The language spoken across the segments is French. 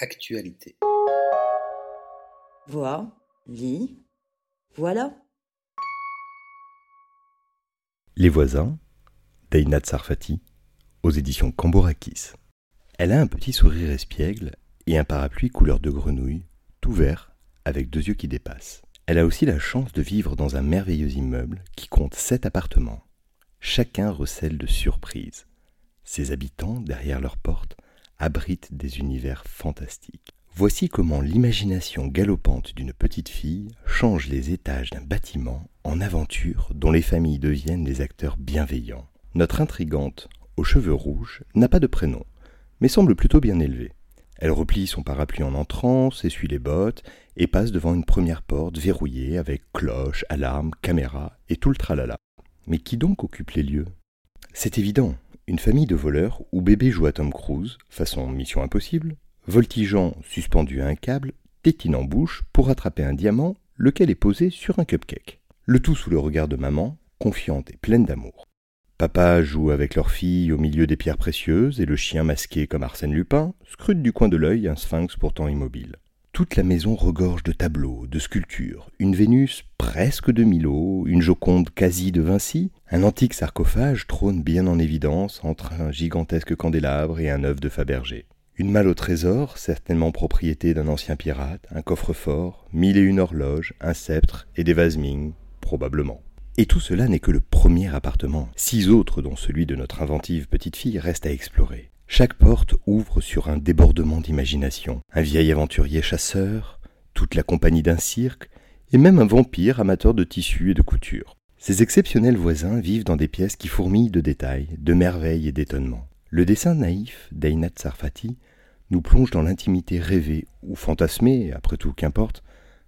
Actualité. Vois, lis, voilà. Les voisins, d'Einat Sarfati, aux éditions Cambourakis. Elle a un petit sourire espiègle et un parapluie couleur de grenouille, tout vert, avec deux yeux qui dépassent. Elle a aussi la chance de vivre dans un merveilleux immeuble qui compte sept appartements. Chacun recèle de surprises. Ses habitants, derrière leurs portes, abritent des univers fantastiques. Voici comment l'imagination galopante d'une petite fille change les étages d'un bâtiment en aventure dont les familles deviennent les acteurs bienveillants. Notre intrigante, aux cheveux rouges, n'a pas de prénom, mais semble plutôt bien élevée. Elle replie son parapluie en entrant, s'essuie les bottes et passe devant une première porte verrouillée avec cloche, alarme, caméra et tout le tralala. Mais qui donc occupe les lieux? C'est évident, une famille de voleurs où bébé joue à Tom Cruise, façon Mission Impossible, voltigeant suspendu à un câble, tétine en bouche pour attraper un diamant, lequel est posé sur un cupcake. Le tout sous le regard de maman, confiante et pleine d'amour. Papa joue avec leur fille au milieu des pierres précieuses et le chien masqué comme Arsène Lupin scrute du coin de l'œil un sphinx pourtant immobile. Toute la maison regorge de tableaux, de sculptures, une Vénus presque de Milo, une Joconde quasi de Vinci, un antique sarcophage trône bien en évidence entre un gigantesque candélabre et un œuf de Fabergé. Une malle au trésor, certainement propriété d'un ancien pirate, un coffre-fort, mille et une horloges, un sceptre et des vases Ming, probablement. Et tout cela n'est que le premier appartement. Six autres, dont celui de notre inventive petite fille, restent à explorer. Chaque porte ouvre sur un débordement d'imagination. Un vieil aventurier chasseur, toute la compagnie d'un cirque, et même un vampire amateur de tissus et de couture. Ces exceptionnels voisins vivent dans des pièces qui fourmillent de détails, de merveilles et d'étonnements. Le dessin naïf d'Ainat Sarfati nous plonge dans l'intimité rêvée, ou fantasmée, après tout qu'importe,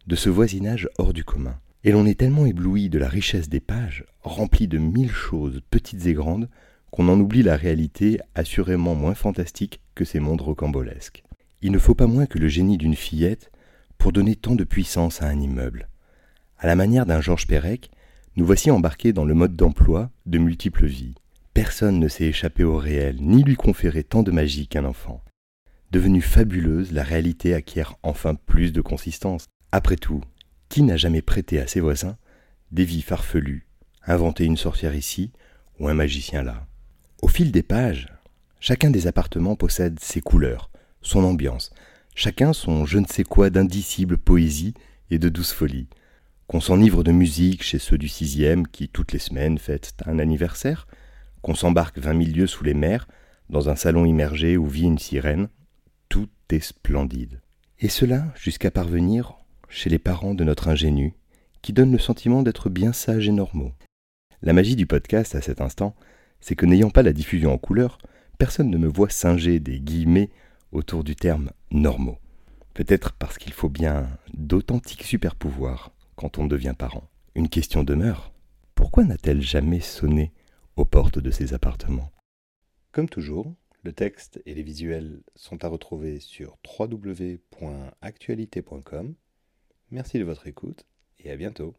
de ce voisinage hors du commun. Et l'on est tellement ébloui de la richesse des pages, remplies de mille choses petites et grandes, qu'on en oublie la réalité assurément moins fantastique que ces mondes rocambolesques. Il ne faut pas moins que le génie d'une fillette pour donner tant de puissance à un immeuble. À la manière d'un Georges Perec, nous voici embarqués dans le mode d'emploi de multiples vies. Personne ne s'est échappé au réel, ni lui conféré tant de magie qu'un enfant. Devenue fabuleuse, la réalité acquiert enfin plus de consistance. Après tout, qui n'a jamais prêté à ses voisins des vies farfelues, inventé une sorcière ici ou un magicien là? Au fil des pages, chacun des appartements possède ses couleurs, son ambiance, chacun son je ne sais quoi d'indicible poésie et de douce folie. Qu'on s'enivre de musique chez ceux du sixième qui, toutes les semaines, fêtent un anniversaire, qu'on s'embarque vingt mille lieues sous les mers, dans un salon immergé où vit une sirène, tout est splendide. Et cela jusqu'à parvenir chez les parents de notre ingénu, qui donne le sentiment d'être bien sages et normaux. La magie du podcast à cet instant, c'est que n'ayant pas la diffusion en couleur, personne ne me voit singer des guillemets autour du terme normaux. Peut-être parce qu'il faut bien d'authentiques super-pouvoirs quand on devient parent. Une question demeure. Pourquoi n'a-t-elle jamais sonné aux portes de ses appartements? Comme toujours, le texte et les visuels sont à retrouver sur www.actualité.com Merci de votre écoute et à bientôt.